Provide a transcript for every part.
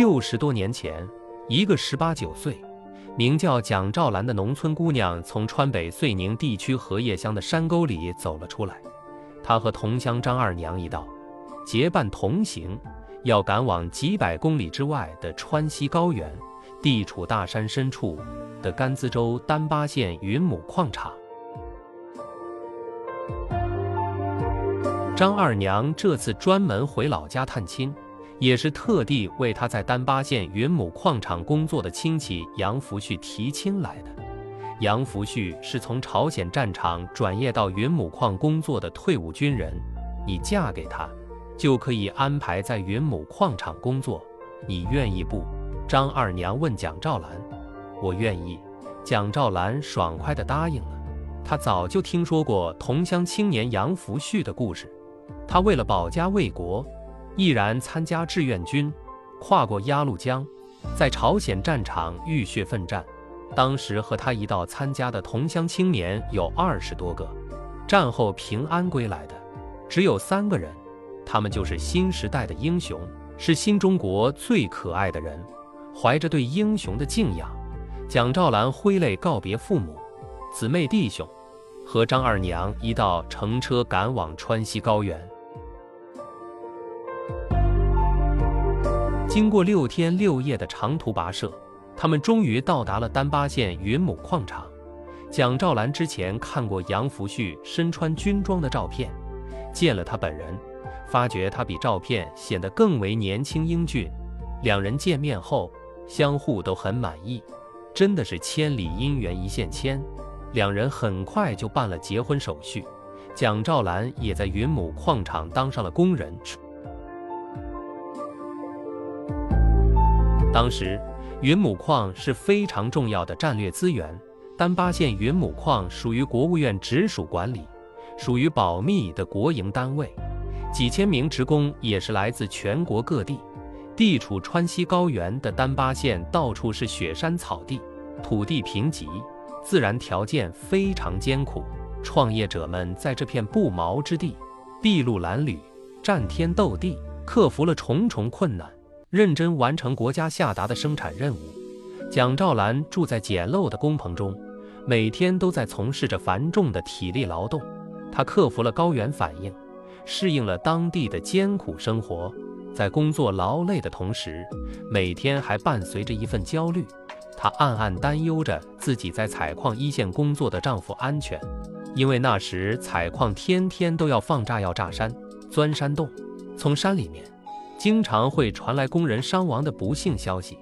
六十多年前，一个十八九岁、名叫蒋兆兰的农村姑娘从川北遂宁地区荷叶乡的山沟里走了出来。她和同乡张二娘一道，结伴同行，要赶往几百公里之外的川西高原，地处大山深处的甘孜州丹巴县云母矿场。张二娘这次专门回老家探亲，也是特地为他在丹巴县云母矿场工作的亲戚杨福旭提亲来的。杨福旭是从朝鲜战场转业到云母矿工作的退伍军人，你嫁给他，就可以安排在云母矿场工作，你愿意不？张二娘问蒋兆兰。我愿意。蒋兆兰爽快地答应了。他早就听说过同乡青年杨福旭的故事。他为了保家卫国，毅然参加志愿军，跨过鸭绿江，在朝鲜战场浴血奋战。当时和他一道参加的同乡青年有二十多个，战后平安归来的只有三个人，他们就是新时代的英雄，是新中国最可爱的人。怀着对英雄的敬仰，蒋兆兰挥泪告别父母、姊妹弟兄，和张二娘一道乘车赶往川西高原。经过六天六夜的长途跋涉。他们终于到达了丹巴县云母矿场。蒋兆兰之前看过杨福旭身穿军装的照片，见了他本人，发觉他比照片显得更为年轻英俊。两人见面后，相互都很满意，真的是千里姻缘一线牵。两人很快就办了结婚手续，蒋兆兰也在云母矿场当上了工人。当时。云母矿是非常重要的战略资源。丹巴县云母矿属于国务院直属管理，属于保密的国营单位。几千名职工也是来自全国各地。地处川西高原的丹巴县，到处是雪山草地，土地贫瘠，自然条件非常艰苦。创业者们在这片不毛之地，筚路蓝缕，战天斗地，克服了重重困难。认真完成国家下达的生产任务。蒋兆兰住在简陋的工棚中，每天都在从事着繁重的体力劳动。他克服了高原反应，适应了当地的艰苦生活。在工作劳累的同时，每天还伴随着一份焦虑。她暗暗担忧着自己在采矿一线工作的丈夫安全，因为那时采矿天天都要放炸药炸山、钻山洞，从山里面。经常会传来工人伤亡的不幸消息。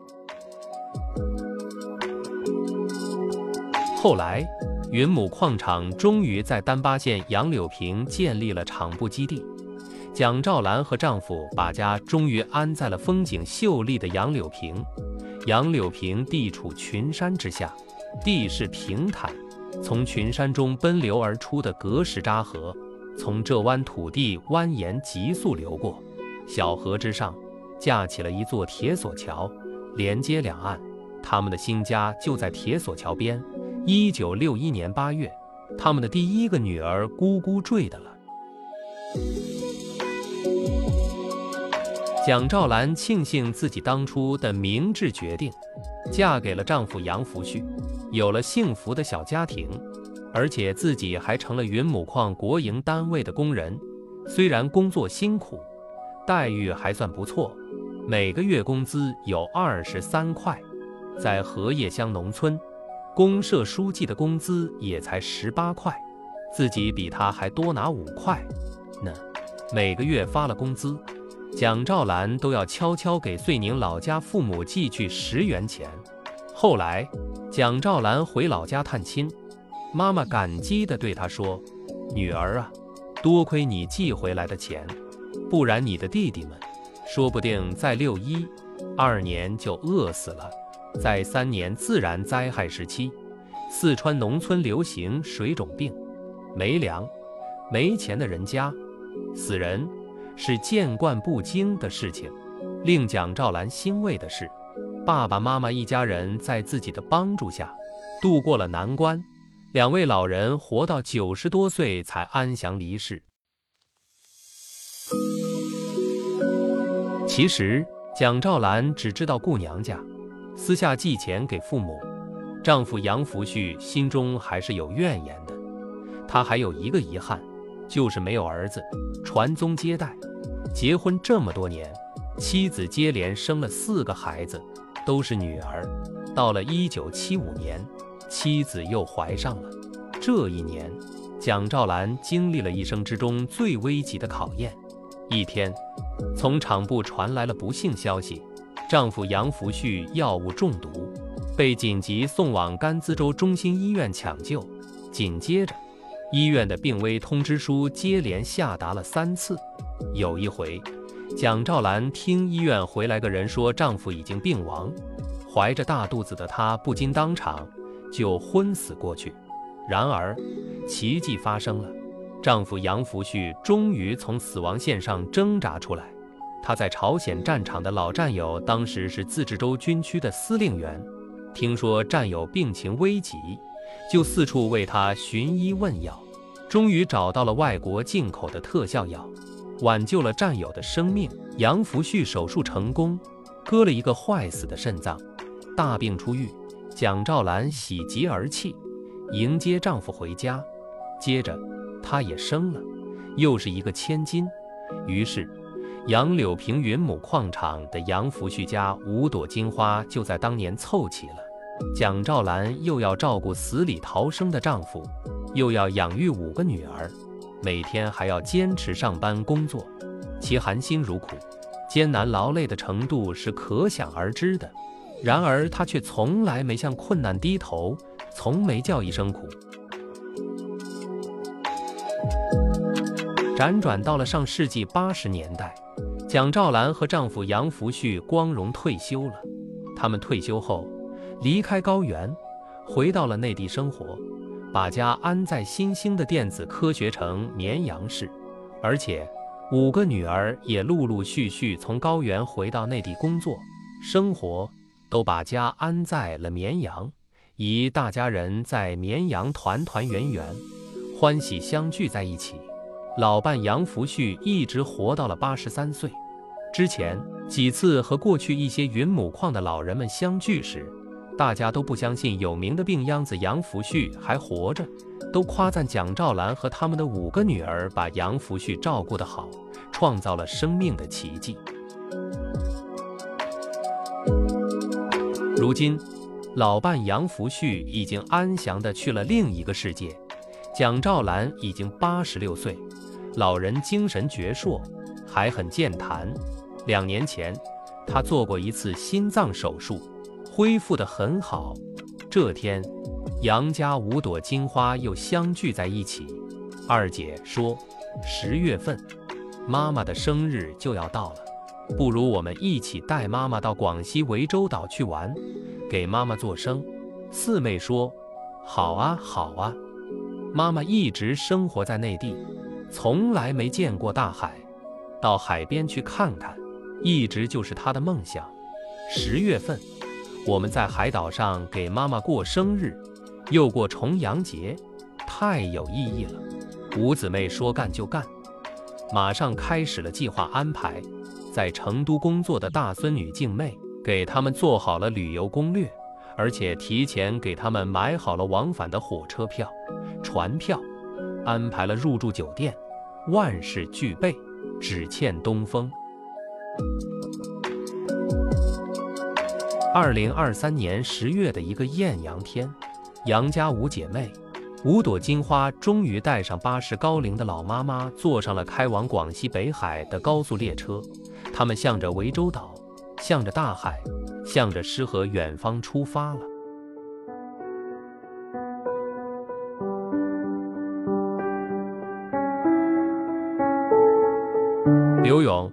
后来，云母矿场终于在丹巴县杨柳坪建立了厂部基地。蒋兆兰和丈夫把家终于安在了风景秀丽的杨柳坪。杨柳坪地处群山之下，地势平坦，从群山中奔流而出的格什扎河，从这湾土地蜿蜒急速流过。小河之上架起了一座铁索桥，连接两岸。他们的新家就在铁索桥边。一九六一年八月，他们的第一个女儿咕咕坠的了。蒋兆兰庆幸自己当初的明智决定，嫁给了丈夫杨福旭，有了幸福的小家庭，而且自己还成了云母矿国营单位的工人。虽然工作辛苦。待遇还算不错，每个月工资有二十三块。在荷叶乡农村，公社书记的工资也才十八块，自己比他还多拿五块呢。每个月发了工资，蒋兆兰都要悄悄给遂宁老家父母寄去十元钱。后来，蒋兆兰回老家探亲，妈妈感激地对她说：“女儿啊，多亏你寄回来的钱。”不然，你的弟弟们说不定在六一二年就饿死了。在三年自然灾害时期，四川农村流行水肿病，没粮、没钱的人家死人是见惯不惊的事情。令蒋兆兰欣慰的是，爸爸妈妈一家人在自己的帮助下度过了难关，两位老人活到九十多岁才安详离世。其实，蒋兆兰只知道顾娘家，私下寄钱给父母。丈夫杨福旭心中还是有怨言的。他还有一个遗憾，就是没有儿子传宗接代。结婚这么多年，妻子接连生了四个孩子，都是女儿。到了一九七五年，妻子又怀上了。这一年，蒋兆兰经历了一生之中最危急的考验。一天，从厂部传来了不幸消息，丈夫杨福旭药物中毒，被紧急送往甘孜州中心医院抢救。紧接着，医院的病危通知书接连下达了三次。有一回，蒋兆兰听医院回来个人说丈夫已经病亡，怀着大肚子的她不禁当场就昏死过去。然而，奇迹发生了。丈夫杨福旭终于从死亡线上挣扎出来。他在朝鲜战场的老战友，当时是自治州军区的司令员。听说战友病情危急，就四处为他寻医问药，终于找到了外国进口的特效药，挽救了战友的生命。杨福旭手术成功，割了一个坏死的肾脏，大病初愈。蒋兆兰喜极而泣，迎接丈夫回家，接着。她也生了，又是一个千金。于是，杨柳平云母矿场的杨福旭家五朵金花就在当年凑齐了。蒋兆兰又要照顾死里逃生的丈夫，又要养育五个女儿，每天还要坚持上班工作，其含辛茹苦、艰难劳累的程度是可想而知的。然而，她却从来没向困难低头，从没叫一声苦。辗转到了上世纪八十年代，蒋兆兰和丈夫杨福旭光荣退休了。他们退休后，离开高原，回到了内地生活，把家安在新兴的电子科学城绵阳市。而且，五个女儿也陆陆续续从高原回到内地工作、生活，都把家安在了绵阳。一大家人在绵阳团团圆圆，欢喜相聚在一起。老伴杨福旭一直活到了八十三岁。之前几次和过去一些云母矿的老人们相聚时，大家都不相信有名的病秧子杨福旭还活着，都夸赞蒋兆兰和他们的五个女儿把杨福旭照顾得好，创造了生命的奇迹。如今，老伴杨福旭已经安详地去了另一个世界，蒋兆兰已经八十六岁。老人精神矍铄，还很健谈。两年前，他做过一次心脏手术，恢复得很好。这天，杨家五朵金花又相聚在一起。二姐说：“十月份，妈妈的生日就要到了，不如我们一起带妈妈到广西涠洲岛去玩，给妈妈做生。”四妹说：“好啊，好啊，妈妈一直生活在内地。”从来没见过大海，到海边去看看，一直就是他的梦想。十月份，我们在海岛上给妈妈过生日，又过重阳节，太有意义了。五姊妹说干就干，马上开始了计划安排。在成都工作的大孙女静妹给他们做好了旅游攻略，而且提前给他们买好了往返的火车票、船票。安排了入住酒店，万事俱备，只欠东风。二零二三年十月的一个艳阳天，杨家五姐妹，五朵金花终于带上八十高龄的老妈妈，坐上了开往广西北海的高速列车。她们向着涠洲岛，向着大海，向着诗和远方出发了。刘勇，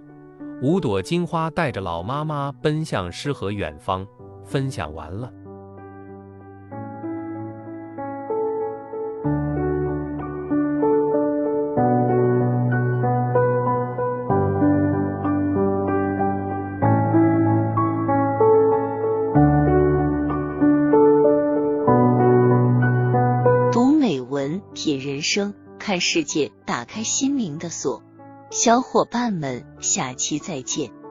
五朵金花带着老妈妈奔向诗和远方。分享完了。读美文，品人生，看世界，打开心灵的锁。小伙伴们，下期再见。